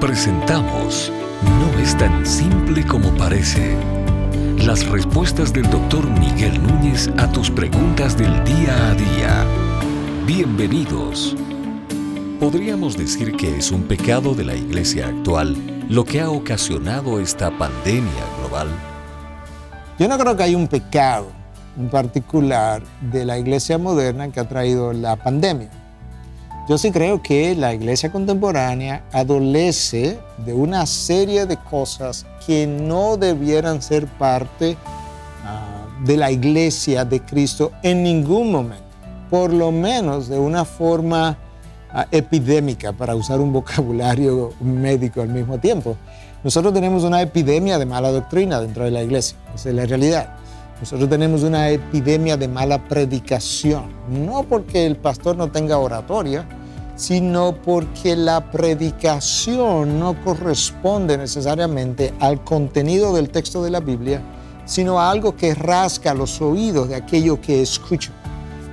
Presentamos No es tan simple como parece. Las respuestas del doctor Miguel Núñez a tus preguntas del día a día. Bienvenidos. Podríamos decir que es un pecado de la iglesia actual lo que ha ocasionado esta pandemia global. Yo no creo que haya un pecado en particular de la iglesia moderna que ha traído la pandemia. Yo sí creo que la iglesia contemporánea adolece de una serie de cosas que no debieran ser parte ah, de la iglesia de Cristo en ningún momento, por lo menos de una forma ah, epidémica, para usar un vocabulario médico al mismo tiempo. Nosotros tenemos una epidemia de mala doctrina dentro de la iglesia, esa es la realidad. Nosotros tenemos una epidemia de mala predicación, no porque el pastor no tenga oratoria, sino porque la predicación no corresponde necesariamente al contenido del texto de la Biblia, sino a algo que rasca los oídos de aquello que escucha.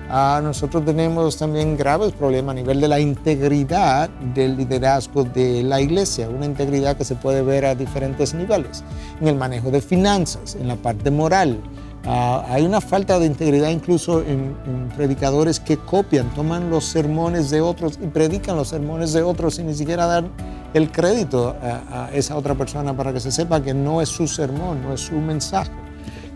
Ah, nosotros tenemos también graves problemas a nivel de la integridad del liderazgo de la iglesia, una integridad que se puede ver a diferentes niveles, en el manejo de finanzas, en la parte moral, Ah, hay una falta de integridad incluso en, predicadores que copian, toman los sermones de otros y predican los sermones de otros sin ni siquiera dar el crédito a, esa otra persona para que se sepa que no es su sermón, no es su mensaje.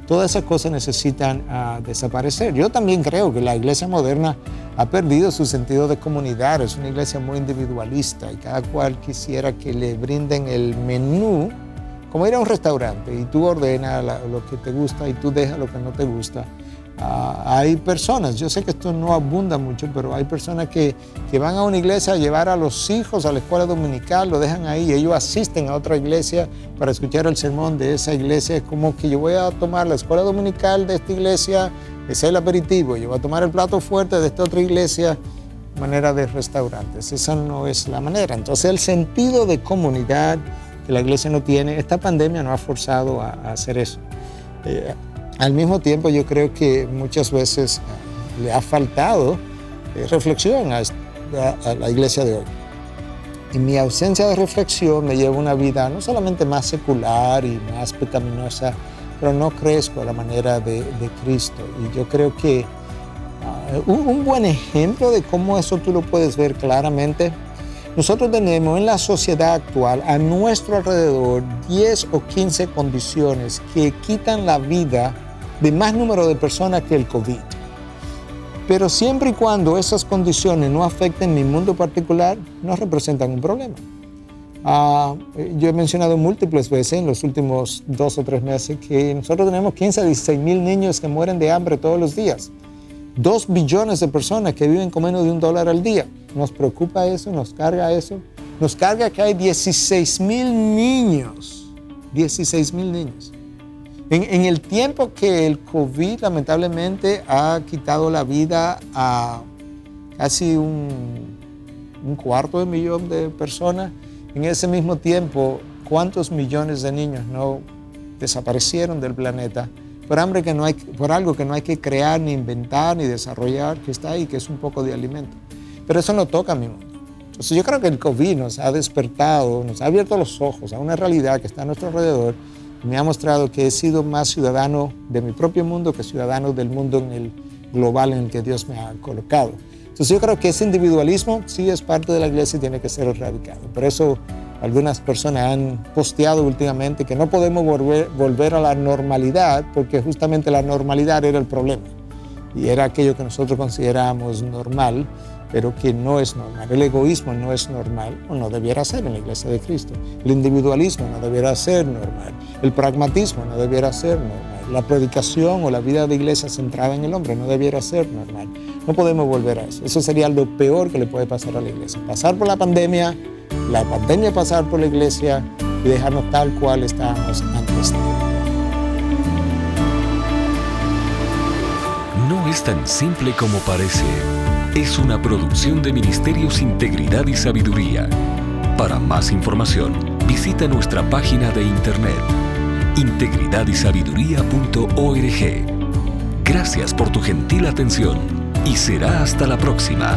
Todas esas cosas necesitan ah, desaparecer. Yo también creo que la iglesia moderna ha perdido su sentido de comunidad, es una iglesia muy individualista y cada cual quisiera que le brinden el menú como ir a un restaurante y tú ordenas lo que te gusta y tú dejas lo que no te gusta. Ah, hay personas, yo sé que esto no abunda mucho, pero hay personas que, que, van a una iglesia a llevar a los hijos a la escuela dominical, lo dejan ahí, ellos asisten a otra iglesia para escuchar el sermón de esa iglesia. Es como que yo voy a tomar la escuela dominical de esta iglesia, es el aperitivo, yo voy a tomar el plato fuerte de esta otra iglesia, manera de restaurantes. Esa no es la manera. Entonces el sentido de comunidad que la iglesia no tiene. Esta pandemia nos ha forzado a, hacer eso. Eh, al mismo tiempo, yo creo que muchas veces eh, le ha faltado eh, reflexión a, la iglesia de hoy. Y mi ausencia de reflexión me lleva a una vida no solamente más secular y más pecaminosa, pero no crezco a la manera de, Cristo. Y yo creo que ah, un buen ejemplo de cómo eso tú lo puedes ver claramente nosotros tenemos en la sociedad actual a nuestro alrededor 10 o 15 condiciones que quitan la vida de más número de personas que el COVID. Pero siempre y cuando esas condiciones no afecten mi mundo particular, no representan un problema. Ah, yo he mencionado múltiples veces en los últimos dos o tres meses que nosotros tenemos 15 a 16 mil niños que mueren de hambre todos los días. Dos billones de personas que viven con menos de un dólar al día. Nos preocupa eso, nos carga eso. Nos carga que hay 16 mil niños. 16 mil niños. En, el tiempo que el COVID lamentablemente ha quitado la vida a casi un, un cuarto de millón de personas, en ese mismo tiempo, ¿cuántos millones de niños no desaparecieron del planeta? por hambre que no hay, por algo que no hay que crear, ni inventar, ni desarrollar, que está ahí, que es un poco de alimento. Pero eso no toca a mi mundo. Entonces yo creo que el COVID nos ha despertado, nos ha abierto los ojos a una realidad que está a nuestro alrededor y me ha mostrado que he sido más ciudadano de mi propio mundo que ciudadano del mundo en el global en el que Dios me ha colocado. Entonces yo creo que ese individualismo sí es parte de la iglesia y tiene que ser erradicado. Por eso algunas personas han posteado últimamente que no podemos volver, volver a la normalidad porque justamente la normalidad era el problema y era aquello que nosotros consideramos normal, pero que no es normal. El egoísmo no es normal o no debiera ser en la iglesia de Cristo. El individualismo no debiera ser normal. El pragmatismo no debiera ser normal. La predicación o la vida de iglesia centrada en el hombre no debiera ser normal. No podemos volver a eso. Eso sería lo peor que le puede pasar a la iglesia. Pasar por la pandemia, la pandemia pasar por la iglesia y dejarnos tal cual estábamos antes No es tan simple como parece. Es una producción de Ministerios Integridad y Sabiduría. Para más información, visita nuestra página de internet integridadysabiduría.org. Gracias por tu gentil atención y será hasta la próxima.